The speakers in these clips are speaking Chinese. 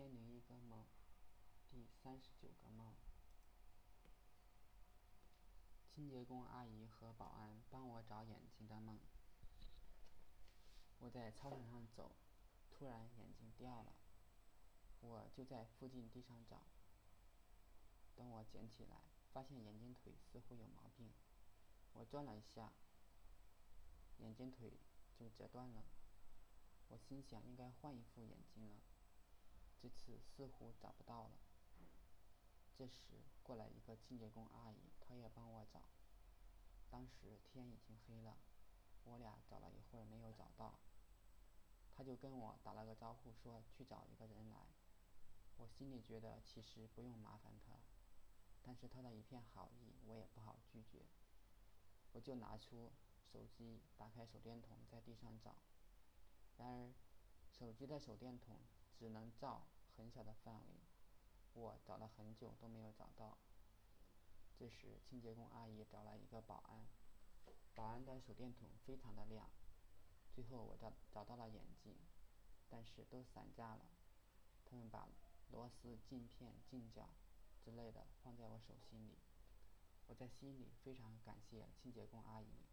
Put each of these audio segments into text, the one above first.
千零一个梦，第三十九个梦。清洁工阿姨和保安帮我找眼睛的梦。我在操场上走，突然眼睛掉了，我就在附近地上找。等我捡起来，发现眼睛腿似乎有毛病，我转了一下，眼睛腿就折断了。我心想应该换一副眼睛了，这次似乎找不到了。这时过来一个清洁工阿姨，她也帮我找。当时天已经黑了，我俩找了一会儿没有找到，她就跟我打了个招呼，说去找一个人来。我心里觉得其实不用麻烦她，但是她的一片好意我也不好拒绝，我就拿出手机，打开手电筒在地上找。然而，手机的手电筒只能照很小的范围，我找了很久都没有找到。这时，清洁工阿姨找来一个保安，保安的手电筒非常的亮。最后，我找找到了眼镜，但是都散架了。他们把螺丝、镜片、镜脚之类的放在我手心里，我在心里非常感谢清洁工阿姨，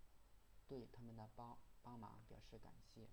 对他们的帮帮忙表示感谢。